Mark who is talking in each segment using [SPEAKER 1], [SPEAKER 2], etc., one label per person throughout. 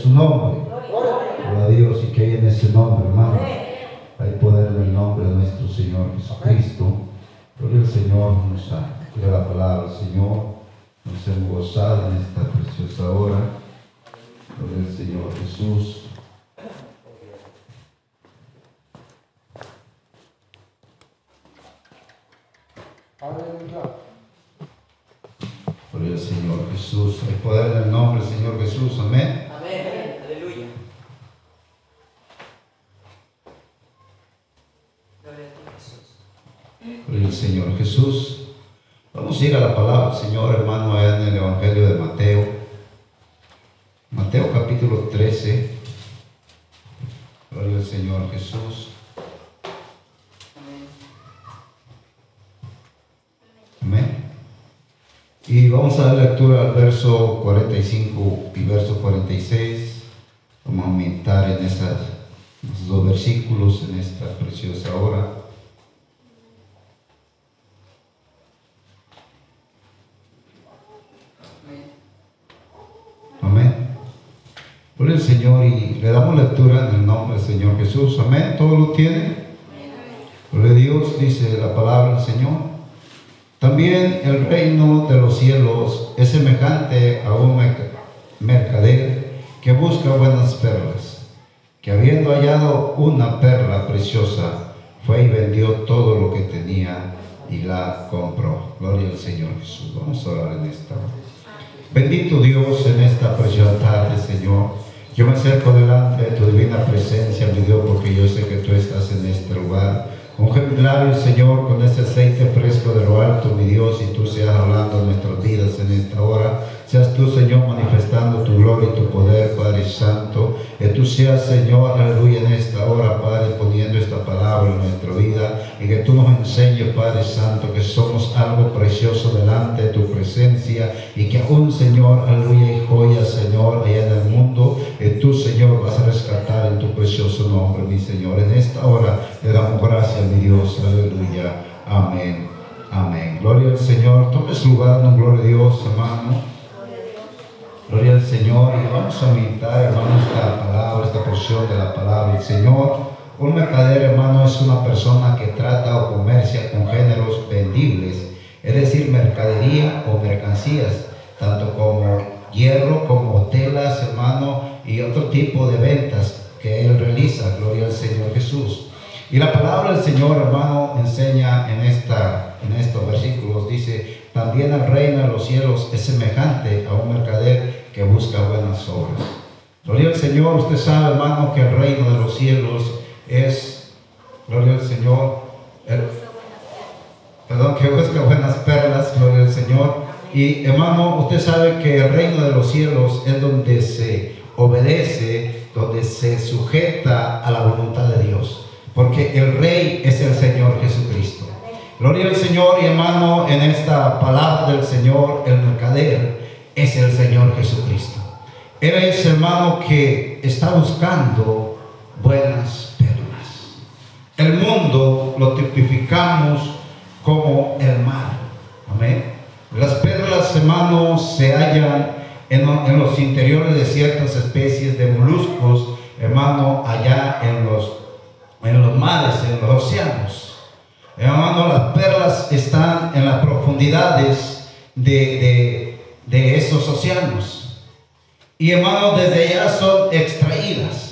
[SPEAKER 1] su nombre. Gloria a Dios y que hay en ese nombre, hermano. Hay poder en el nombre de nuestro Señor Jesucristo. Gloria al Señor, nos ha la palabra del Señor. Nos hemos gozado en esta preciosa hora. Gloria al Señor Jesús. Gloria al Señor Jesús. Hay poder en el nombre del Señor Jesús. Amén.
[SPEAKER 2] Amén. Aleluya.
[SPEAKER 1] Gloria a ti, Jesús. Gloria al Señor Jesús. Vamos a ir a la palabra Señor, hermano, en el Evangelio de Mateo. Mateo capítulo 13. Gloria al Señor Jesús. Y vamos a dar lectura al verso 45 y verso 46. Vamos a aumentar en esas, esos dos versículos en esta preciosa hora. Amén. Gloria al Señor y le damos lectura en el nombre del Señor Jesús. Amén. ¿Todo lo tiene? Gloria Dios, dice la palabra del Señor. También el reino de los cielos es semejante a un mercader que busca buenas perlas, que habiendo hallado una perla preciosa, fue y vendió todo lo que tenía y la compró. Gloria al Señor Jesús. Vamos a orar en esta Bendito Dios en esta preciosa tarde, Señor. Yo me acerco delante de tu divina presencia, mi Dios, porque yo sé que tú estás en este lugar. Un Señor, con ese aceite fresco de lo alto, mi Dios, y tú seas hablando en nuestras vidas en esta hora. Seas tú, Señor, manifestando tu gloria y tu poder, Padre Santo. Que tú seas, Señor, aleluya, en esta hora, Padre, palabra en nuestra vida. Y que tú nos enseñes, Padre Santo, que somos algo precioso delante de tu presencia. Y que aún, Señor, aleluya, y joya, Señor, allá en el mundo, que tú, Señor, vas a rescatar en tu precioso nombre, mi Señor. En esta hora le damos gracias, mi Dios, aleluya. Amén. Amén. Gloria al Señor. Tome su lugar, no gloria a Dios, hermano. Gloria al Señor y vamos a meditar, hermano, esta palabra, esta porción de la palabra del Señor. Un mercader, hermano, es una persona que trata o comercia con géneros vendibles, es decir, mercadería o mercancías, tanto como hierro, como telas, hermano, y otro tipo de ventas que él realiza. Gloria al Señor Jesús. Y la palabra del Señor, hermano, enseña en, esta, en estos versículos, dice, también el reino de los cielos es semejante a un mercader que busca buenas obras. Gloria al Señor, usted sabe, hermano, que el reino de los cielos es, gloria al Señor, perdón, que busca buenas perlas, gloria al Señor. Y hermano, usted sabe que el reino de los cielos es donde se obedece, donde se sujeta a la voluntad de Dios. Porque el rey es el Señor Jesucristo. Gloria al Señor y hermano, en esta palabra del Señor, el mercader es el Señor Jesucristo. Él es hermano que está buscando buenas. El mundo lo tipificamos como el mar. Amén. Las perlas, hermanos, se hallan en, los interiores de ciertas especies de moluscos, hermano, allá en los, en los mares, en los océanos. Hermano, las perlas están en las profundidades de de esos océanos. Y hermanos, desde allá son extraídas.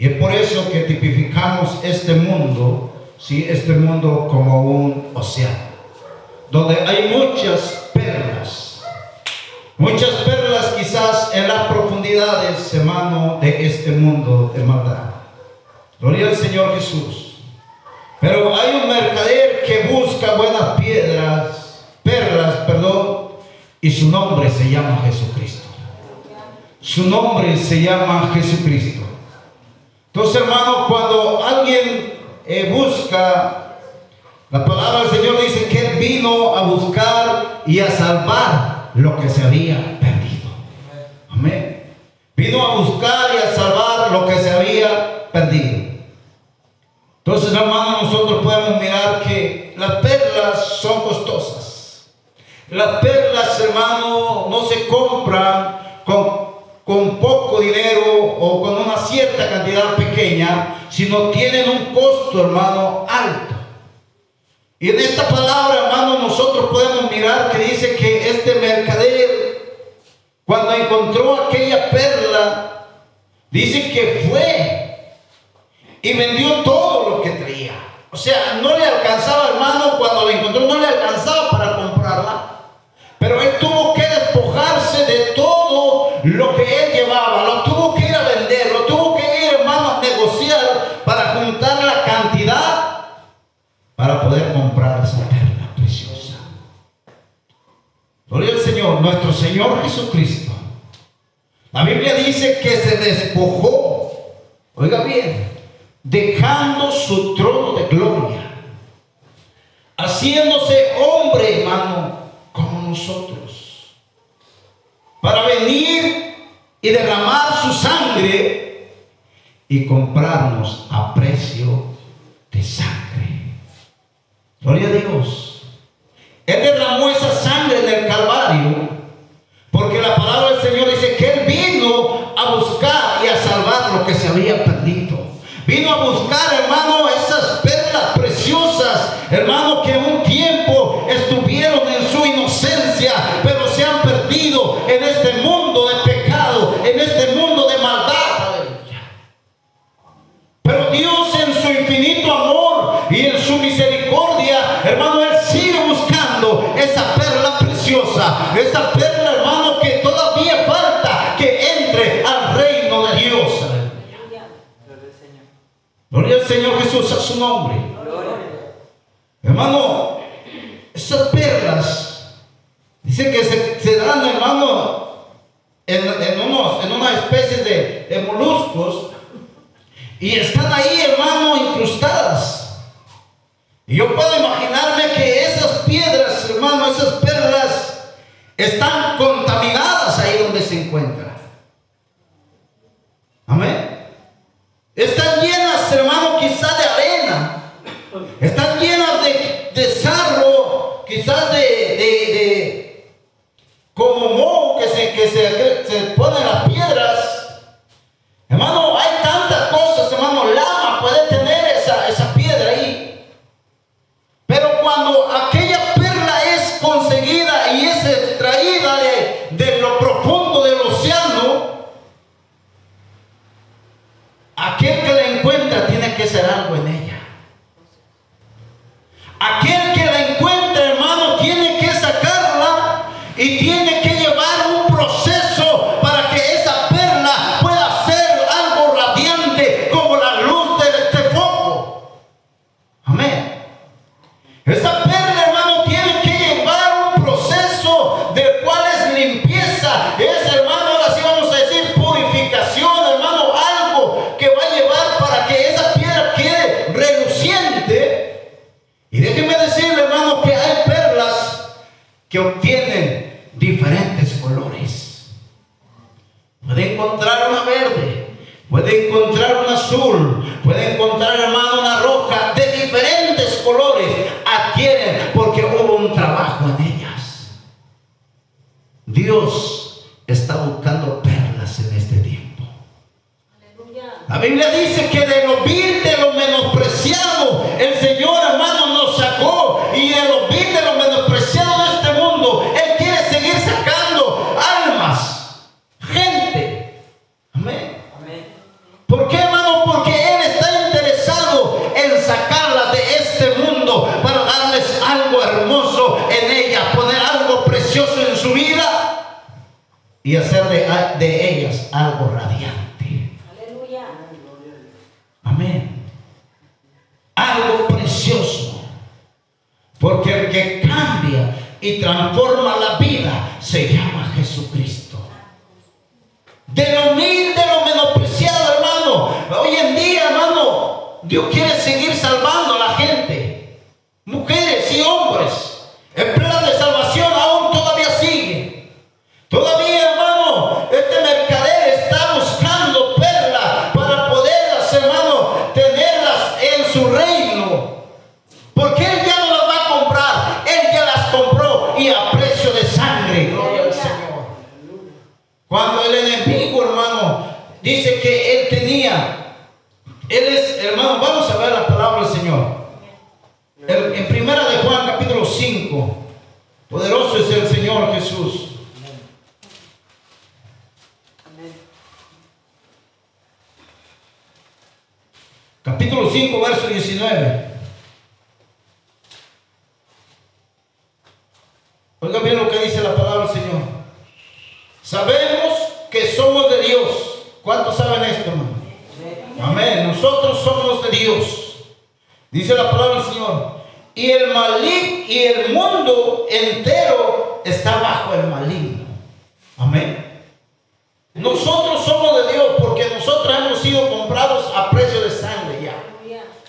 [SPEAKER 1] Y es por eso que tipificamos este mundo, ¿sí? este mundo como un océano, donde hay muchas perlas. Muchas perlas quizás en las profundidades, hermano, de este mundo de maldad. Gloria al Señor Jesús. Pero hay un mercader que busca buenas piedras, perlas, perdón, y su nombre se llama Jesucristo. Su nombre se llama Jesucristo. Entonces, hermano, cuando alguien eh, busca, la palabra del Señor dice que Él vino a buscar y a salvar lo que se había perdido. Amén. Vino a buscar y a salvar lo que se había perdido. Entonces, hermano, nosotros podemos mirar que las perlas son costosas. Las perlas, hermano, no se compran con, con poco dinero o con una cierta cantidad pequeña, sino tienen un costo, hermano, alto. Y en esta palabra, hermano, nosotros podemos mirar que dice que este mercader, cuando encontró aquella perla, dice que fue y vendió todo lo que traía. O sea, no le alcanzaba, hermano, cuando la encontró, no le alcanzaba para comprar Señor Jesucristo. La Biblia dice que se despojó, oiga bien, dejando su trono de gloria, haciéndose hombre, hermano, como nosotros, para venir y derramar su sangre y comprarnos a precio de sangre. Gloria a Dios. Él Alabado é do Senhor. su nombre. Hermano, esas perlas, dice que se, se dan, hermano, en, en, unos, en una especie de, de moluscos y están ahí, hermano, incrustadas. Y yo puedo imaginarme que esas piedras, hermano, esas perlas, están con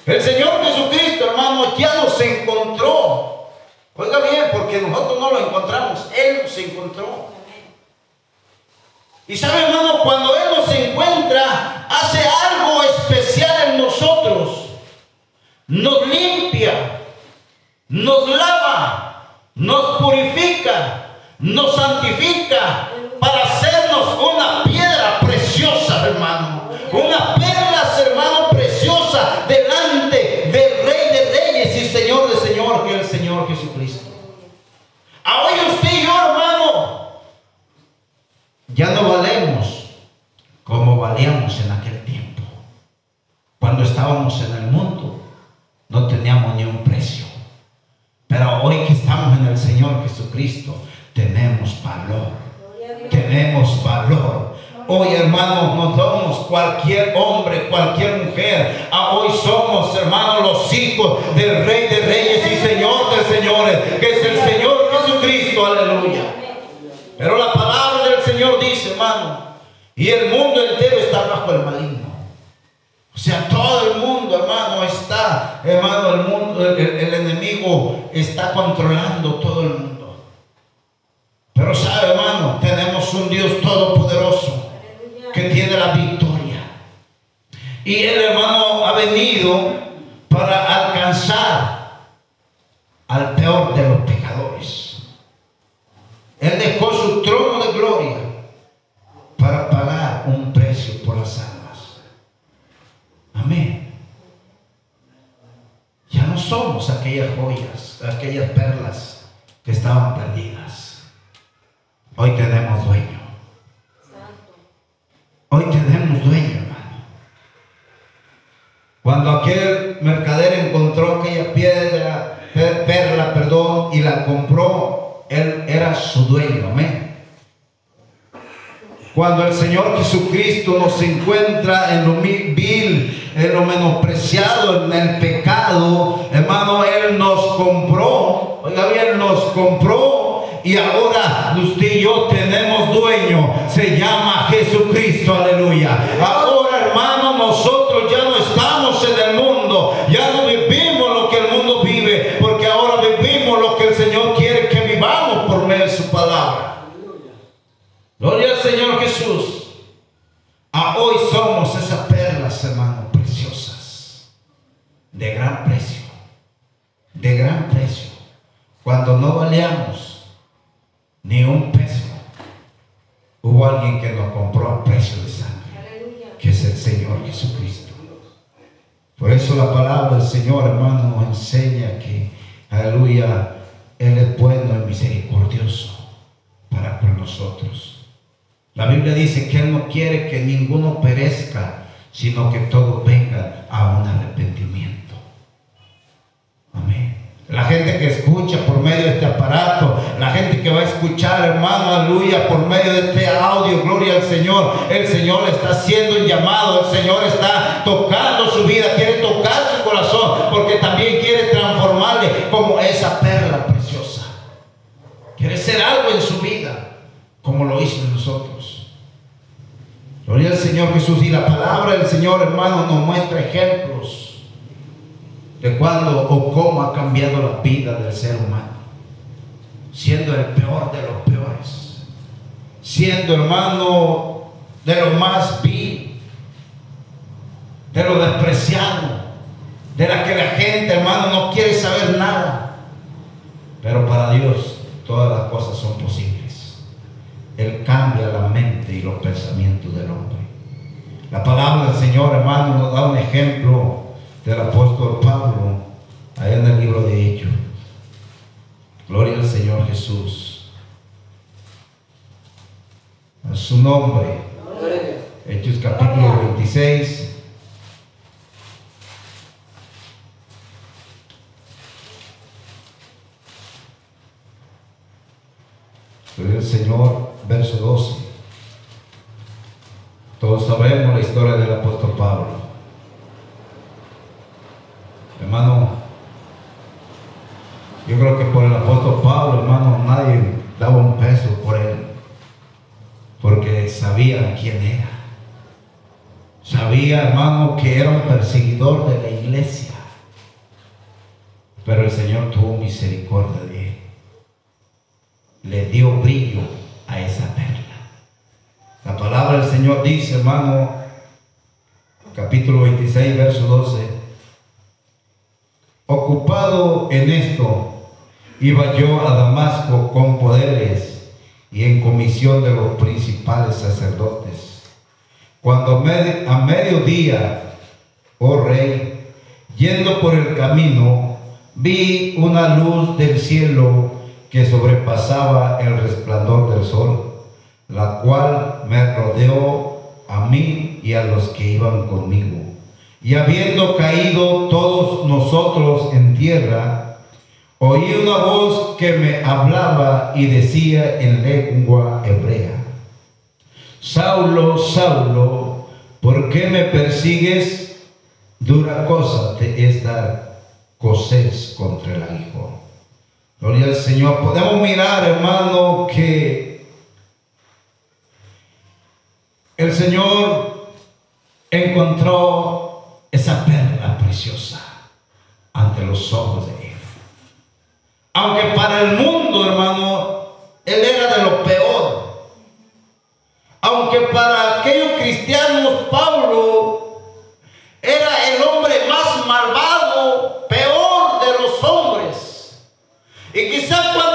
[SPEAKER 1] El Señor Jesucristo, hermano, ya nos encontró. Oiga bien, porque nosotros no lo encontramos, Él nos encontró. Y sabe, hermano, cuando Él nos encuentra, hace algo especial en nosotros. Nos limpia, nos lava, nos purifica, nos santifica para Valor. Hoy, hermanos, no somos cualquier hombre, cualquier mujer. Ah, hoy somos, hermanos, los hijos del Rey de Reyes y Señor de Señores, que es el Señor Jesucristo. Aleluya. Pero la palabra del Señor dice, hermano, y el mundo entero está bajo el maligno. O sea, todo el mundo, hermano, está, hermano, el mundo, el, el enemigo está controlando todo el mundo. Pero sabe, hermano, tenemos un Dios todopoderoso que tiene la victoria. Y el hermano ha venido para alcanzar al peor de los pecadores. Él dejó su trono de gloria para pagar un precio por las almas. Amén. Ya no somos aquellas joyas, aquellas perlas que estaban perdidas. Hoy tenemos dueño. Hoy tenemos dueño, hermano. Cuando aquel mercader encontró aquella piedra, per- perla, perdón, y la compró, él era su dueño, amén. Cuando el Señor Jesucristo nos encuentra en lo vil, en lo menospreciado, en el pecado, hermano, Él nos compró, oiga bien, nos compró y ahora usted y yo tenemos dueño, se llama Jesucristo, aleluya. Ahora, hermano, nosotros ya no estamos en el mundo, ya no vivimos lo que el mundo vive, porque ahora vivimos lo que el Señor quiere que vivamos por medio de su palabra. Gloria al Señor Jesús. A hoy somos esas perlas, hermanos, preciosas, de gran precio, de gran precio. Cuando no valíamos ni un peso, hubo alguien que nos compró a precio de sangre, que es el Señor Jesucristo. Por eso la palabra del Señor, hermano, nos enseña que, aleluya, Él es bueno y misericordioso para con nosotros. La Biblia dice que Él no quiere que ninguno perezca, sino que todos vengan a un arrepentimiento. Amén. La gente que escucha por medio de este aparato, la gente que va a escuchar, hermano, aleluya, por medio de este audio, gloria al Señor. El Señor está haciendo un llamado, el Señor está tocando su vida, quiere porque también quiere transformarle como esa perla preciosa. Quiere ser algo en su vida, como lo hizo en nosotros. Gloria al Señor Jesús. Y la palabra del Señor, hermano, nos muestra ejemplos de cuándo o cómo ha cambiado la vida del ser humano. Siendo el peor de los peores. Siendo, hermano, de lo más vil. De lo despreciado. De la que la gente, hermano, no quiere saber nada. Pero para Dios todas las cosas son posibles. Él cambia la mente y los pensamientos del hombre. La palabra del Señor, hermano, nos da un ejemplo del apóstol Pablo, allá en el libro de Hechos. Gloria al Señor Jesús. A su nombre. Hechos capítulo 26. el Señor, verso 12. Todos sabemos la historia del apóstol Pablo. Hermano, yo creo que por el apóstol Pablo, hermano, nadie daba un peso por él, porque sabía quién era. Sabía, hermano, que era un perseguidor de la iglesia. Pero el Señor tuvo misericordia de él. Le dio brillo a esa perla. La palabra del Señor dice, hermano, capítulo 26, verso 12. Ocupado en esto, iba yo a Damasco con poderes y en comisión de los principales sacerdotes. Cuando a mediodía, oh rey, yendo por el camino, vi una luz del cielo que sobrepasaba el resplandor del sol, la cual me rodeó a mí y a los que iban conmigo. Y habiendo caído todos nosotros en tierra, oí una voz que me hablaba y decía en lengua hebrea, Saulo, Saulo, ¿por qué me persigues? Dura cosa te es dar coser contra el hijo. Gloria al Señor. Podemos mirar, hermano, que el Señor encontró esa perla preciosa ante los ojos de él. Aunque para el mundo, hermano, él era de lo peor. Aunque para aquellos cristianos, Pablo era el hombre más malvado, y quizás cuando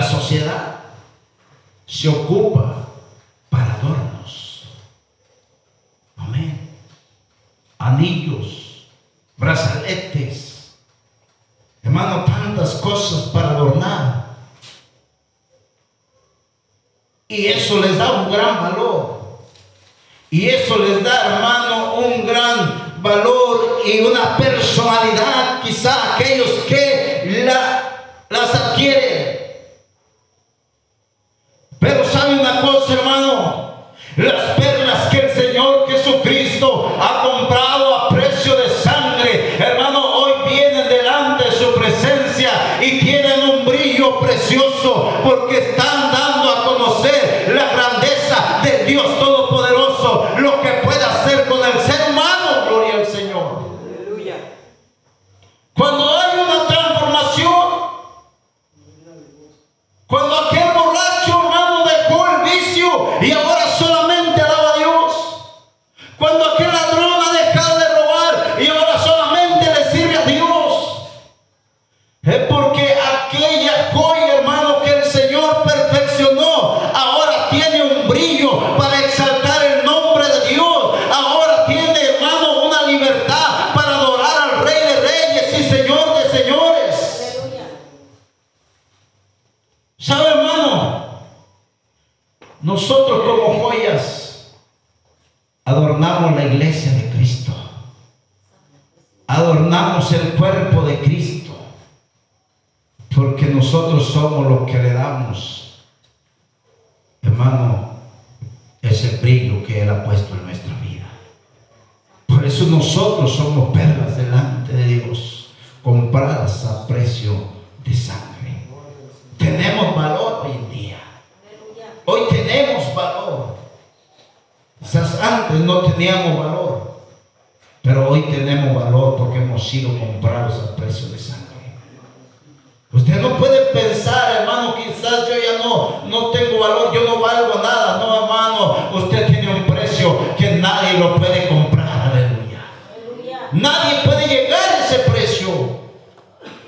[SPEAKER 1] la sociedad se ocupa para adornos. Amén. Anillos, brazaletes, hermano, tantas cosas para adornar. Y eso les da un gran valor. Y eso les da, hermano, un gran valor y una personalidad, quizá aquellos que la, las adquieren. Brillo y ahora solamente alaba a Dios. Cuando aquel ladrón ha dejado de robar y ahora solamente le sirve a Dios. Es porque aquella joya, hermano, que el Señor perfeccionó, ahora tiene un brillo para exaltar el nombre de Dios. Ahora tiene, hermano, una libertad para adorar al Rey de Reyes y Señor de Señores. ¿Sabe, hermano? Nosotros como joyas adornamos la iglesia de Cristo. Adornamos el cuerpo de Cristo. Porque nosotros somos los que le damos, hermano, ese brillo que Él ha puesto en nuestra vida. Por eso nosotros somos perlas delante de Dios, compradas a precio de sangre. Tenemos valor hoy en día. Hoy tenemos valor. Quizás antes no teníamos valor, pero tenemos valor porque hemos sido comprados a precio de sangre. Usted no puede pensar, hermano, quizás yo ya no, no tengo valor, yo no valgo nada. No, hermano, usted tiene un precio que nadie lo puede comprar. Aleluya. Nadie puede llegar a ese precio.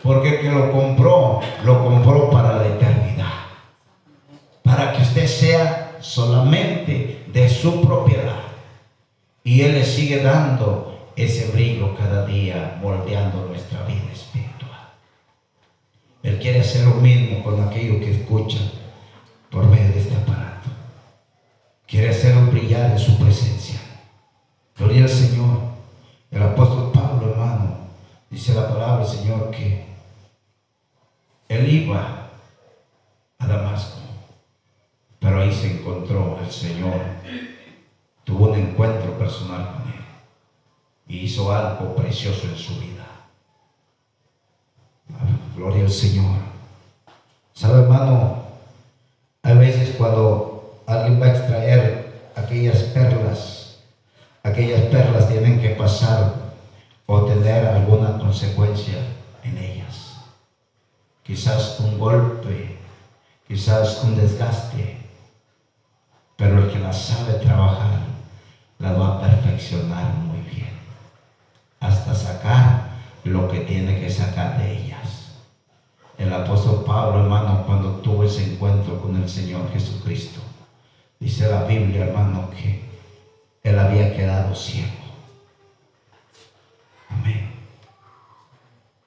[SPEAKER 1] Porque el que lo compró, lo compró para la eternidad. Para que usted sea solamente de su propiedad. Y Él le sigue dando ese brillo cada día, moldeando nuestra vida espiritual. Él quiere hacer lo mismo con aquellos que escuchan por medio de este aparato. Quiere hacerlo brillar en su presencia. Gloria al Señor. El apóstol Pablo, hermano, dice la palabra Señor que él iba a Damasco, pero ahí se encontró el Señor. Tuvo un encuentro personal con él y hizo algo precioso en su vida. Gloria al Señor. ¿Sabe, hermano? A veces cuando alguien va a extraer aquellas perlas, aquellas perlas tienen que pasar o tener alguna consecuencia en ellas. Quizás un golpe, quizás un desgaste, pero el que las sabe trabajar las va a perfeccionar muy bien, hasta sacar lo que tiene que sacar de ellas. El apóstol Pablo, hermano, cuando tuvo ese encuentro con el Señor Jesucristo, dice la Biblia, hermano, que él había quedado ciego. Amén.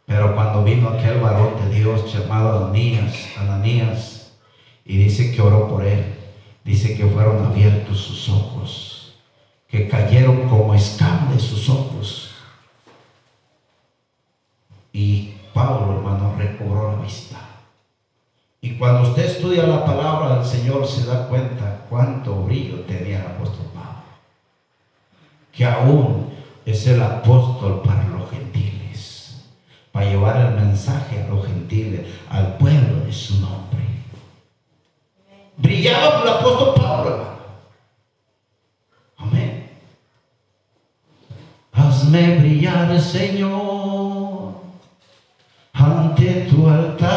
[SPEAKER 1] Pero cuando vino aquel varón de Dios llamado Ananías, Ananías, y dice que oró por él, dice que fueron abiertos sus ojos, que cayeron como escamas de sus ojos. Y Pablo, hermano, recobró la vista. Y cuando usted estudia la palabra del Señor, se da cuenta cuánto brillo tenía el apóstol Pablo. Que aún es el apóstol para los gentiles, para llevar el mensaje a los gentiles, al pueblo de su nombre. Brillaba el apóstol Pablo, hermano. Amén. Hazme brillar, Señor, ante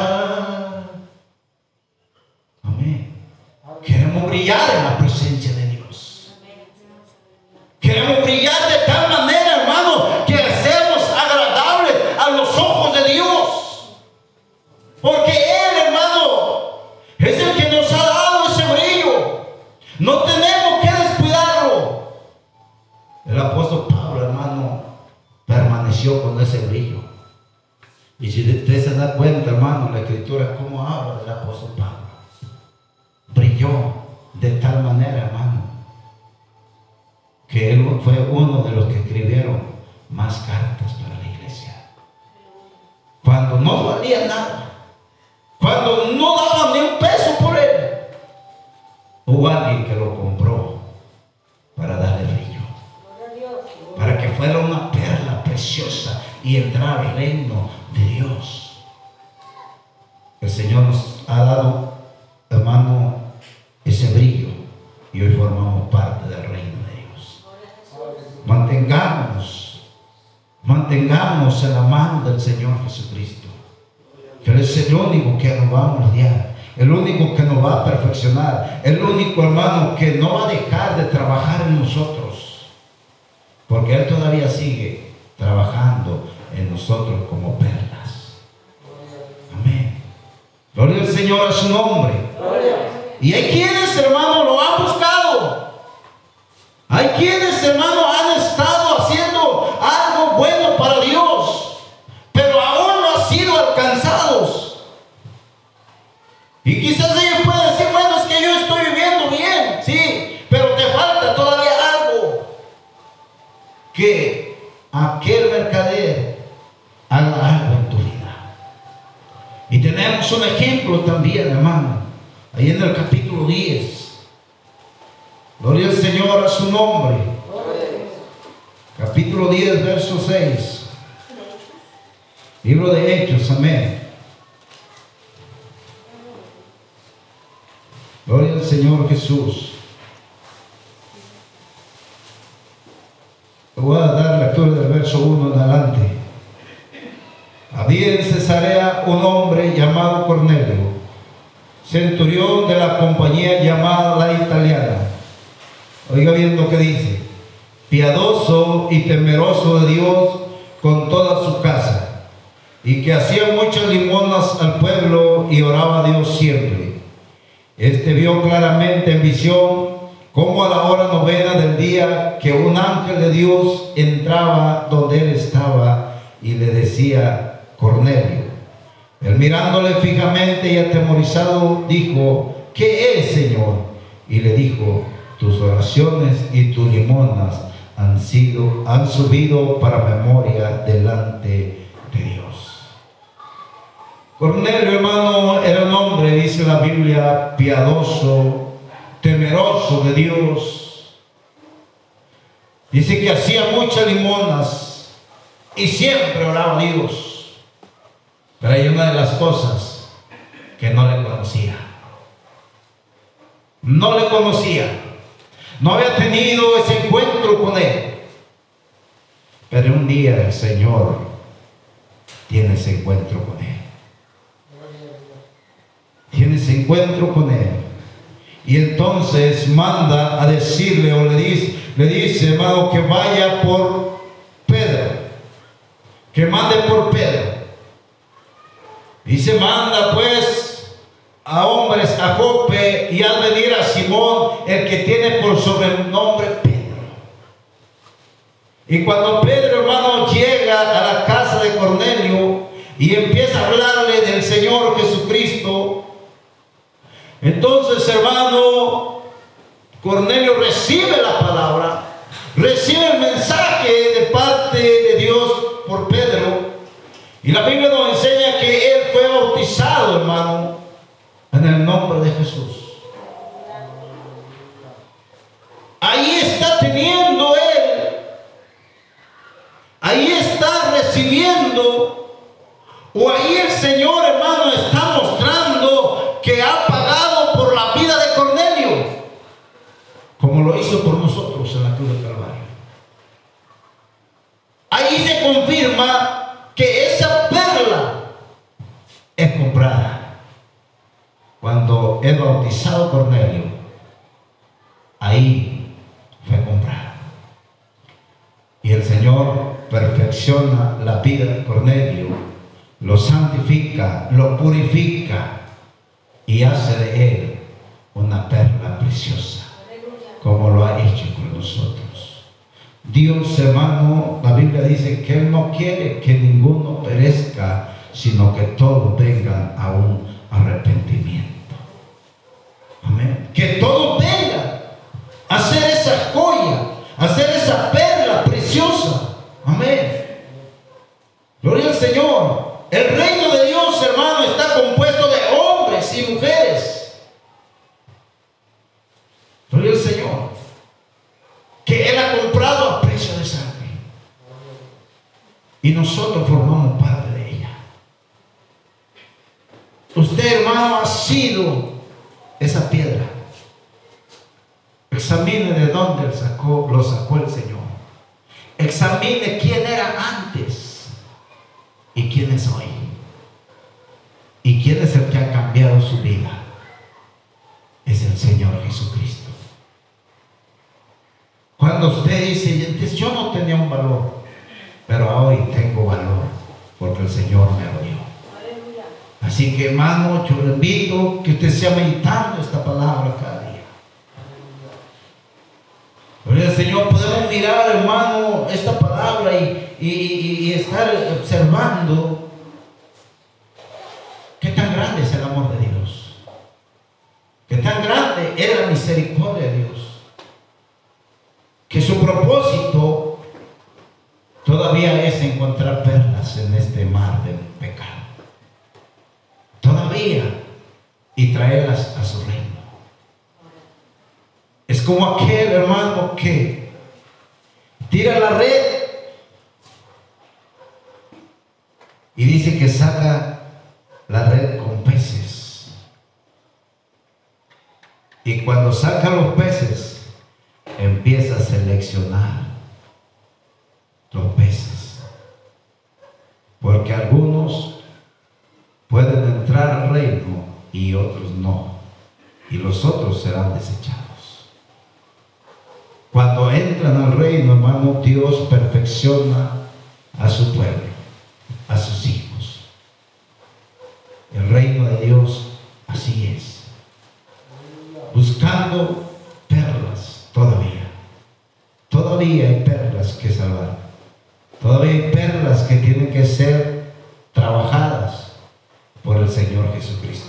[SPEAKER 1] Y si usted se da cuenta, hermano, la escritura, cómo habla del apóstol Pablo. Brilló de tal manera, hermano, que él fue uno de los que escribieron más cartas para la iglesia. Cuando no valía nada, cuando no daban ni un peso por él, hubo alguien en la mano del Señor Jesucristo, que Él es el único que nos va a moldear, el único que nos va a perfeccionar, el único hermano que no va a dejar de trabajar en nosotros, porque Él todavía sigue trabajando en nosotros como perlas. Amén. Gloria al Señor a su nombre. Y hay quienes, hermano, lo han buscado. Hay quienes, hermano, ejemplo también, hermano, ahí en el capítulo 10. Gloria al Señor a su nombre. Capítulo 10, verso 6. Libro de Hechos, amén. Gloria al Señor Jesús. Voy a dar lectura del verso 1 en adelante. Había en Cesarea un hombre llamado Cornelio, centurión de la compañía llamada la italiana. Oiga bien lo que dice. Piadoso y temeroso de Dios con toda su casa, y que hacía muchas limonas al pueblo y oraba a Dios siempre. Este vio claramente en visión cómo a la hora novena del día que un ángel de Dios entraba donde él estaba y le decía, Cornelio. Él mirándole fijamente y atemorizado dijo, ¿qué es, Señor? Y le dijo, tus oraciones y tus limonas han sido, han subido para memoria delante de Dios. Cornelio, hermano, era un hombre, dice la Biblia, piadoso, temeroso de Dios. Dice que hacía muchas limonas y siempre oraba a Dios. Pero hay una de las cosas que no le conocía. No le conocía. No había tenido ese encuentro con él. Pero un día el Señor tiene ese encuentro con él. Tiene ese encuentro con él. Y entonces manda a decirle o le dice, le dice, hermano, que vaya por Pedro. Que mande por Pedro. Y se manda pues a hombres a Jope y al venir a Simón, el que tiene por sobrenombre Pedro. Y cuando Pedro, hermano, llega a la casa de Cornelio y empieza a hablarle del Señor Jesucristo, entonces, hermano, Cornelio ahí fue comprado. Y el Señor perfecciona la vida de Cornelio, lo santifica, lo purifica y hace de él una perla preciosa, como lo ha hecho con nosotros. Dios, hermano, la Biblia dice que Él no quiere que ninguno perezca, sino que todos vengan a un arrepentimiento. Amén. Que todos vengan hacer esa joya, hacer esa perla preciosa. Amén. Gloria al Señor. El reino de Dios, hermano, está compuesto de hombres y mujeres. Gloria al Señor. Que Él ha comprado a precio de sangre. Y nosotros formamos parte de ella. Usted, hermano, ha sido esa piedra. Examine de dónde sacó, lo sacó el Señor. Examine quién era antes y quién es hoy. Y quién es el que ha cambiado su vida. Es el Señor Jesucristo. Cuando usted dice, yo no tenía un valor, pero hoy tengo valor porque el Señor me lo dio. Así que hermano, yo le invito que usted sea meditando esta palabra cada Gloria Señor, podemos mirar, hermano, esta palabra y, y- y- y estar observando qué tan grande es el amor de Dios. Qué tan grande es la misericordia de Dios. Que su propósito todavía es encontrar perlas en este mar del pecado. Todavía y traerlas a su reino. Es como aquel hermano que tira la red y dice que saca la red con peces. Y cuando saca los peces, empieza a seleccionar los peces. Porque algunos pueden entrar al reino y otros no. Y los otros serán desechados. Cuando entran al reino, hermano, Dios perfecciona a su pueblo, a sus hijos. El reino de Dios así es. Buscando perlas todavía. Todavía hay perlas que salvar. Todavía hay perlas que tienen que ser trabajadas por el Señor Jesucristo.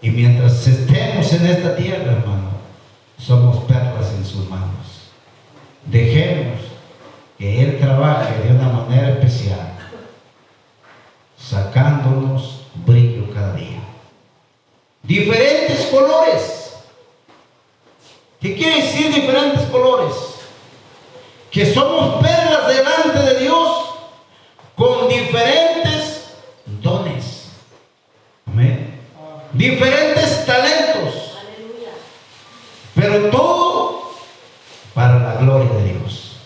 [SPEAKER 1] Y mientras estemos en esta tierra, hermano, somos perlas en sus manos. Dejemos que Él trabaje de una manera especial, sacándonos brillo cada día. Diferentes colores. ¿Qué quiere decir diferentes colores? Que somos perlas delante de Dios con diferentes dones. Amén. Diferentes talentos. Pero todo para la gloria de Dios.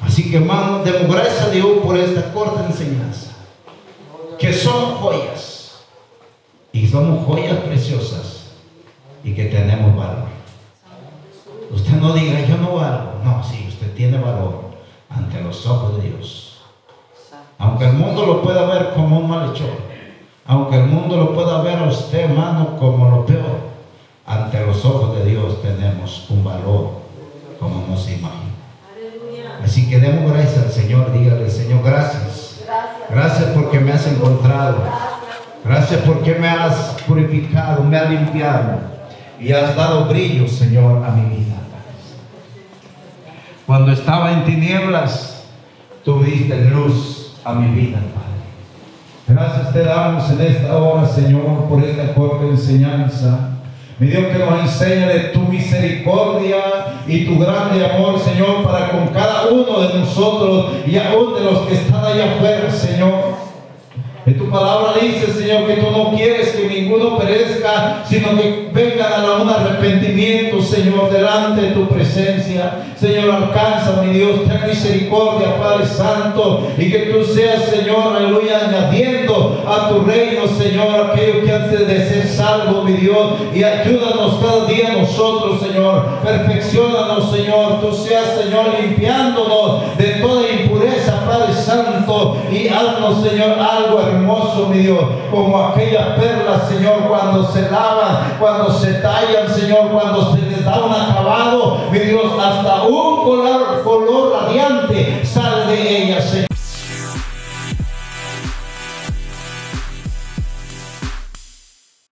[SPEAKER 1] Así que hermano, demos gracias a Dios por esta corta enseñanza. Que son joyas. Y somos joyas preciosas. Y que tenemos valor. Usted no diga, yo no valgo. No, sí, usted tiene valor ante los ojos de Dios. Aunque el mundo lo pueda ver como un malhechor. Aunque el mundo lo pueda ver a usted, hermano, como lo peor. Ante los ojos de Dios tenemos un valor como no se imagina. Así que demos gracias al Señor. Dígale, Señor, gracias. Gracias porque me has encontrado. Gracias porque me has purificado, me has limpiado y has dado brillo, Señor, a mi vida. Cuando estaba en tinieblas, tú diste luz a mi vida, Padre. Gracias te damos en esta hora, Señor, por esta corta enseñanza. Mi Dios que nos enseña de tu misericordia y tu grande amor, Señor, para con cada uno de nosotros y aún de los que están allá afuera, Señor. En tu palabra dice, Señor, que tú no quieres que ninguno perezca, sino que vengan a un arrepentimiento, Señor, delante de tu presencia. Señor, alcanza, mi Dios, ten misericordia, Padre Santo, y que tú seas, Señor, aleluya, añadiendo a tu reino, Señor, aquello que antes de ser salvo, mi Dios, y ayúdanos cada día nosotros, Señor. Perfeccionanos, Señor. Tú seas, Señor, limpiándonos de toda impureza, Padre Santo, y haznos, Señor, algo hermoso, mi Dios, como aquellas perlas, Señor, cuando se lavan, cuando se tallan, Señor, cuando se les da un acabado, mi Dios, hasta un color, color radiante sale de ellas, Señor.